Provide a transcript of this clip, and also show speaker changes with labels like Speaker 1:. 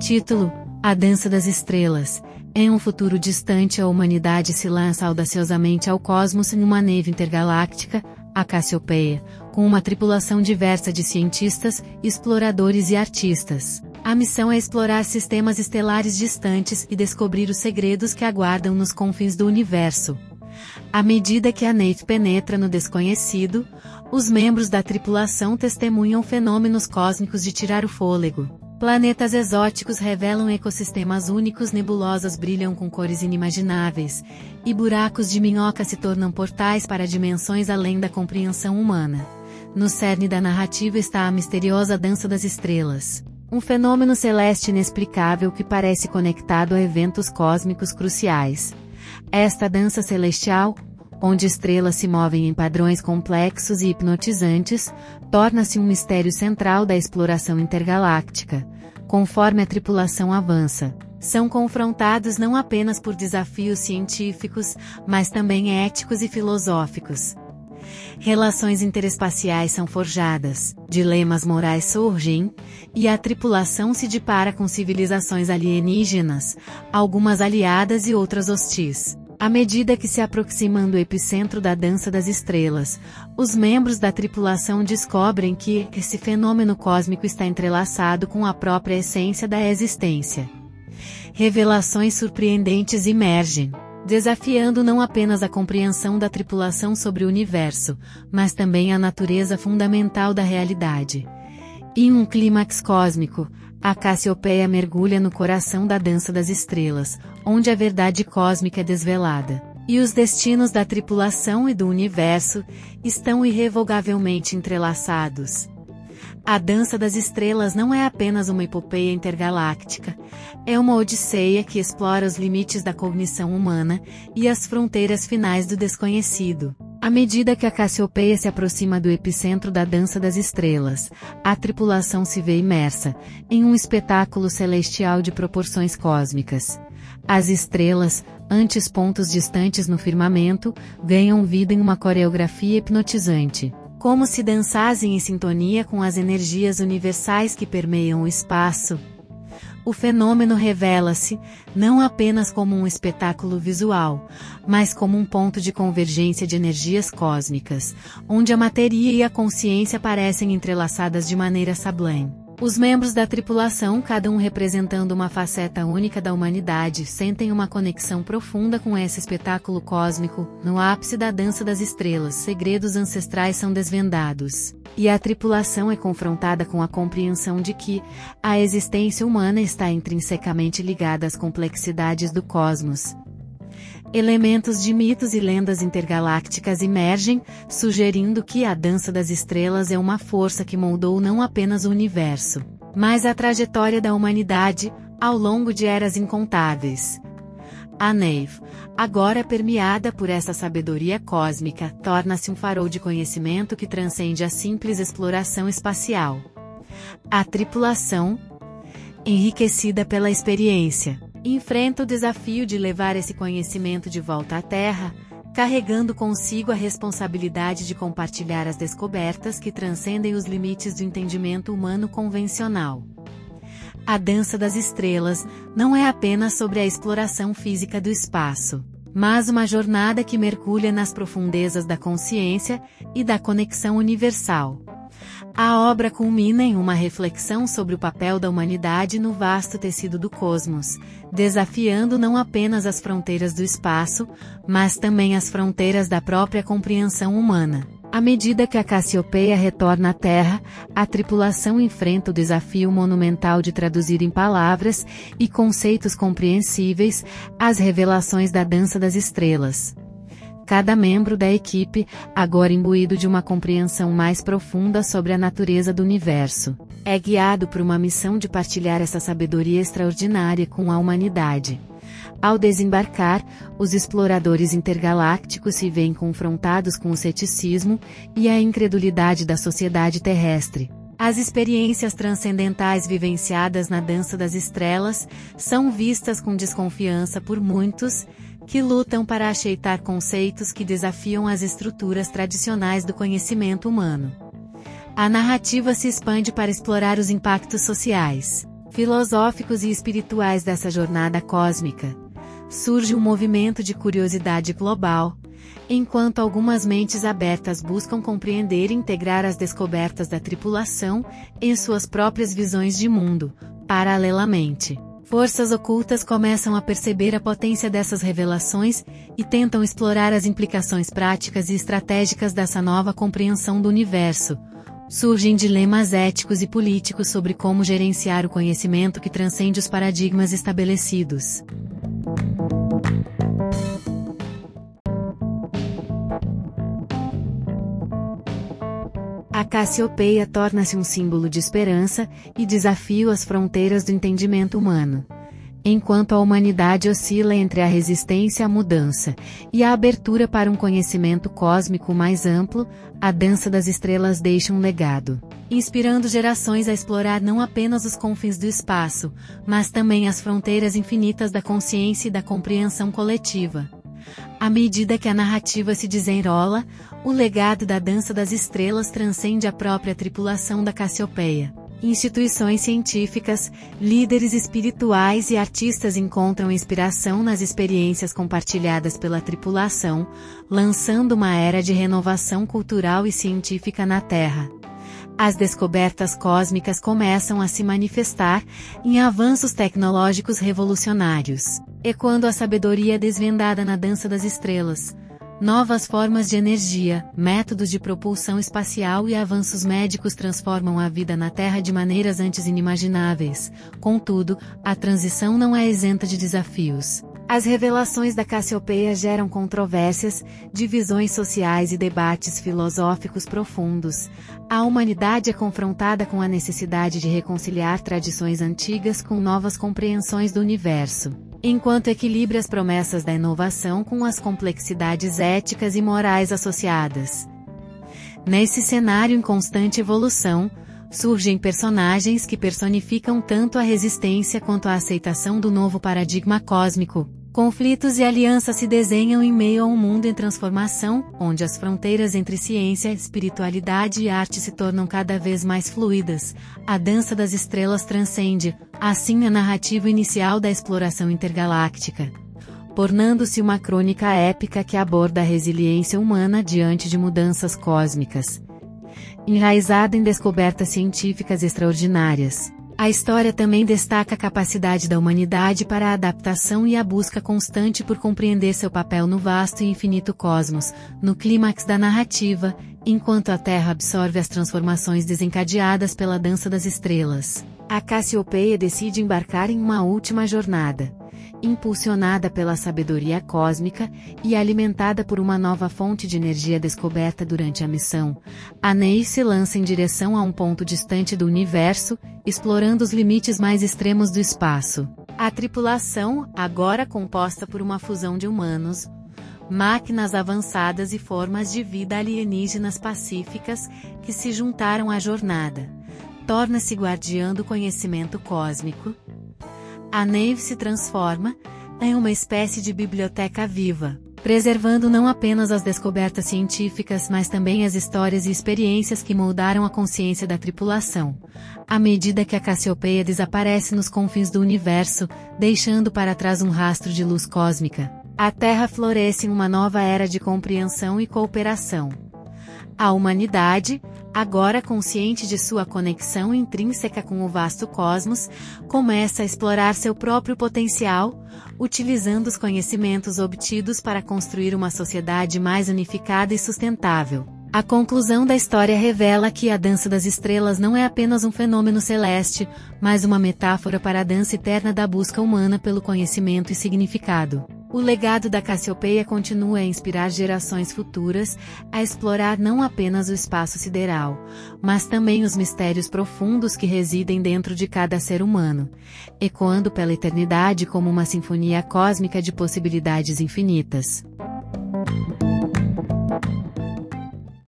Speaker 1: Título: A Dança das Estrelas. Em um futuro distante, a humanidade se lança audaciosamente ao cosmos em uma nave intergaláctica, a Cassiopeia, com uma tripulação diversa de cientistas, exploradores e artistas. A missão é explorar sistemas estelares distantes e descobrir os segredos que aguardam nos confins do universo. À medida que a nave penetra no desconhecido, os membros da tripulação testemunham fenômenos cósmicos de tirar o fôlego. Planetas exóticos revelam ecossistemas únicos, nebulosas brilham com cores inimagináveis, e buracos de minhoca se tornam portais para dimensões além da compreensão humana. No cerne da narrativa está a misteriosa dança das estrelas. Um fenômeno celeste inexplicável que parece conectado a eventos cósmicos cruciais. Esta dança celestial, onde estrelas se movem em padrões complexos e hipnotizantes, torna-se um mistério central da exploração intergaláctica. Conforme a tripulação avança, são confrontados não apenas por desafios científicos, mas também éticos e filosóficos. Relações interespaciais são forjadas, dilemas morais surgem, e a tripulação se depara com civilizações alienígenas, algumas aliadas e outras hostis. À medida que se aproximam do epicentro da dança das estrelas, os membros da tripulação descobrem que esse fenômeno cósmico está entrelaçado com a própria essência da existência. Revelações surpreendentes emergem, desafiando não apenas a compreensão da tripulação sobre o universo, mas também a natureza fundamental da realidade. Em um clímax cósmico, a Cassiopeia mergulha no coração da dança das estrelas, onde a verdade cósmica é desvelada. E os destinos da tripulação e do universo estão irrevogavelmente entrelaçados. A Dança das Estrelas não é apenas uma epopeia intergaláctica, é uma odisseia que explora os limites da cognição humana e as fronteiras finais do desconhecido. À medida que a Cassiopeia se aproxima do epicentro da Dança das Estrelas, a tripulação se vê imersa em um espetáculo celestial de proporções cósmicas. As estrelas, antes pontos distantes no firmamento, ganham vida em uma coreografia hipnotizante, como se dançassem em sintonia com as energias universais que permeiam o espaço, o fenômeno revela-se, não apenas como um espetáculo visual, mas como um ponto de convergência de energias cósmicas, onde a matéria e a consciência parecem entrelaçadas de maneira sublime. Os membros da tripulação, cada um representando uma faceta única da humanidade, sentem uma conexão profunda com esse espetáculo cósmico. No ápice da dança das estrelas, segredos ancestrais são desvendados. E a tripulação é confrontada com a compreensão de que a existência humana está intrinsecamente ligada às complexidades do cosmos, Elementos de mitos e lendas intergalácticas emergem, sugerindo que a dança das estrelas é uma força que moldou não apenas o universo, mas a trajetória da humanidade, ao longo de eras incontáveis. A Nave, agora permeada por essa sabedoria cósmica, torna-se um farol de conhecimento que transcende a simples exploração espacial. A tripulação, enriquecida pela experiência, enfrenta o desafio de levar esse conhecimento de volta à Terra, carregando consigo a responsabilidade de compartilhar as descobertas que transcendem os limites do entendimento humano convencional. A dança das estrelas não é apenas sobre a exploração física do espaço, mas uma jornada que mergulha nas profundezas da consciência e da conexão universal. A obra culmina em uma reflexão sobre o papel da humanidade no vasto tecido do cosmos, desafiando não apenas as fronteiras do espaço, mas também as fronteiras da própria compreensão humana. À medida que a Cassiopeia retorna à Terra, a tripulação enfrenta o desafio monumental de traduzir em palavras e conceitos compreensíveis as revelações da dança das estrelas. Cada membro da equipe, agora imbuído de uma compreensão mais profunda sobre a natureza do universo, é guiado por uma missão de partilhar essa sabedoria extraordinária com a humanidade. Ao desembarcar, os exploradores intergalácticos se veem confrontados com o ceticismo e a incredulidade da sociedade terrestre. As experiências transcendentais vivenciadas na dança das estrelas são vistas com desconfiança por muitos, que lutam para aceitar conceitos que desafiam as estruturas tradicionais do conhecimento humano. A narrativa se expande para explorar os impactos sociais, filosóficos e espirituais dessa jornada cósmica. Surge um movimento de curiosidade global, enquanto algumas mentes abertas buscam compreender e integrar as descobertas da tripulação em suas próprias visões de mundo, paralelamente. Forças ocultas começam a perceber a potência dessas revelações e tentam explorar as implicações práticas e estratégicas dessa nova compreensão do universo. Surgem dilemas éticos e políticos sobre como gerenciar o conhecimento que transcende os paradigmas estabelecidos. Cassiopeia torna-se um símbolo de esperança e desafio às fronteiras do entendimento humano. Enquanto a humanidade oscila entre a resistência à mudança e a abertura para um conhecimento cósmico mais amplo, a dança das estrelas deixa um legado, inspirando gerações a explorar não apenas os confins do espaço, mas também as fronteiras infinitas da consciência e da compreensão coletiva. À medida que a narrativa se desenrola, o legado da Dança das Estrelas transcende a própria tripulação da Cassiopeia. Instituições científicas, líderes espirituais e artistas encontram inspiração nas experiências compartilhadas pela tripulação, lançando uma era de renovação cultural e científica na Terra as descobertas cósmicas começam a se manifestar em avanços tecnológicos revolucionários, ecoando a sabedoria desvendada na dança das estrelas. Novas formas de energia, métodos de propulsão espacial e avanços médicos transformam a vida na Terra de maneiras antes inimagináveis. Contudo, a transição não é isenta de desafios. As revelações da Cassiopeia geram controvérsias, divisões sociais e debates filosóficos profundos. A humanidade é confrontada com a necessidade de reconciliar tradições antigas com novas compreensões do universo, enquanto equilibra as promessas da inovação com as complexidades éticas e morais associadas. Nesse cenário em constante evolução, surgem personagens que personificam tanto a resistência quanto a aceitação do novo paradigma cósmico, Conflitos e alianças se desenham em meio a um mundo em transformação, onde as fronteiras entre ciência, espiritualidade e arte se tornam cada vez mais fluidas. A dança das estrelas transcende, assim, a narrativa inicial da exploração intergaláctica, tornando-se uma crônica épica que aborda a resiliência humana diante de mudanças cósmicas. Enraizada em descobertas científicas extraordinárias. A história também destaca a capacidade da humanidade para a adaptação e a busca constante por compreender seu papel no vasto e infinito cosmos, no clímax da narrativa, enquanto a Terra absorve as transformações desencadeadas pela dança das estrelas. A Cassiopeia decide embarcar em uma última jornada impulsionada pela sabedoria cósmica e alimentada por uma nova fonte de energia descoberta durante a missão, a Ney se lança em direção a um ponto distante do universo, explorando os limites mais extremos do espaço. A tripulação, agora composta por uma fusão de humanos, máquinas avançadas e formas de vida alienígenas pacíficas, que se juntaram à jornada, torna-se guardiã do conhecimento cósmico, a Nave se transforma em uma espécie de biblioteca viva, preservando não apenas as descobertas científicas mas também as histórias e experiências que moldaram a consciência da tripulação. À medida que a Cassiopeia desaparece nos confins do universo, deixando para trás um rastro de luz cósmica, a Terra floresce em uma nova era de compreensão e cooperação. A humanidade, agora consciente de sua conexão intrínseca com o vasto cosmos, começa a explorar seu próprio potencial, utilizando os conhecimentos obtidos para construir uma sociedade mais unificada e sustentável. A conclusão da história revela que a dança das estrelas não é apenas um fenômeno celeste, mas uma metáfora para a dança eterna da busca humana pelo conhecimento e significado. O legado da Cassiopeia continua a inspirar gerações futuras a explorar não apenas o espaço sideral, mas também os mistérios profundos que residem dentro de cada ser humano, ecoando pela eternidade como uma sinfonia cósmica de possibilidades infinitas.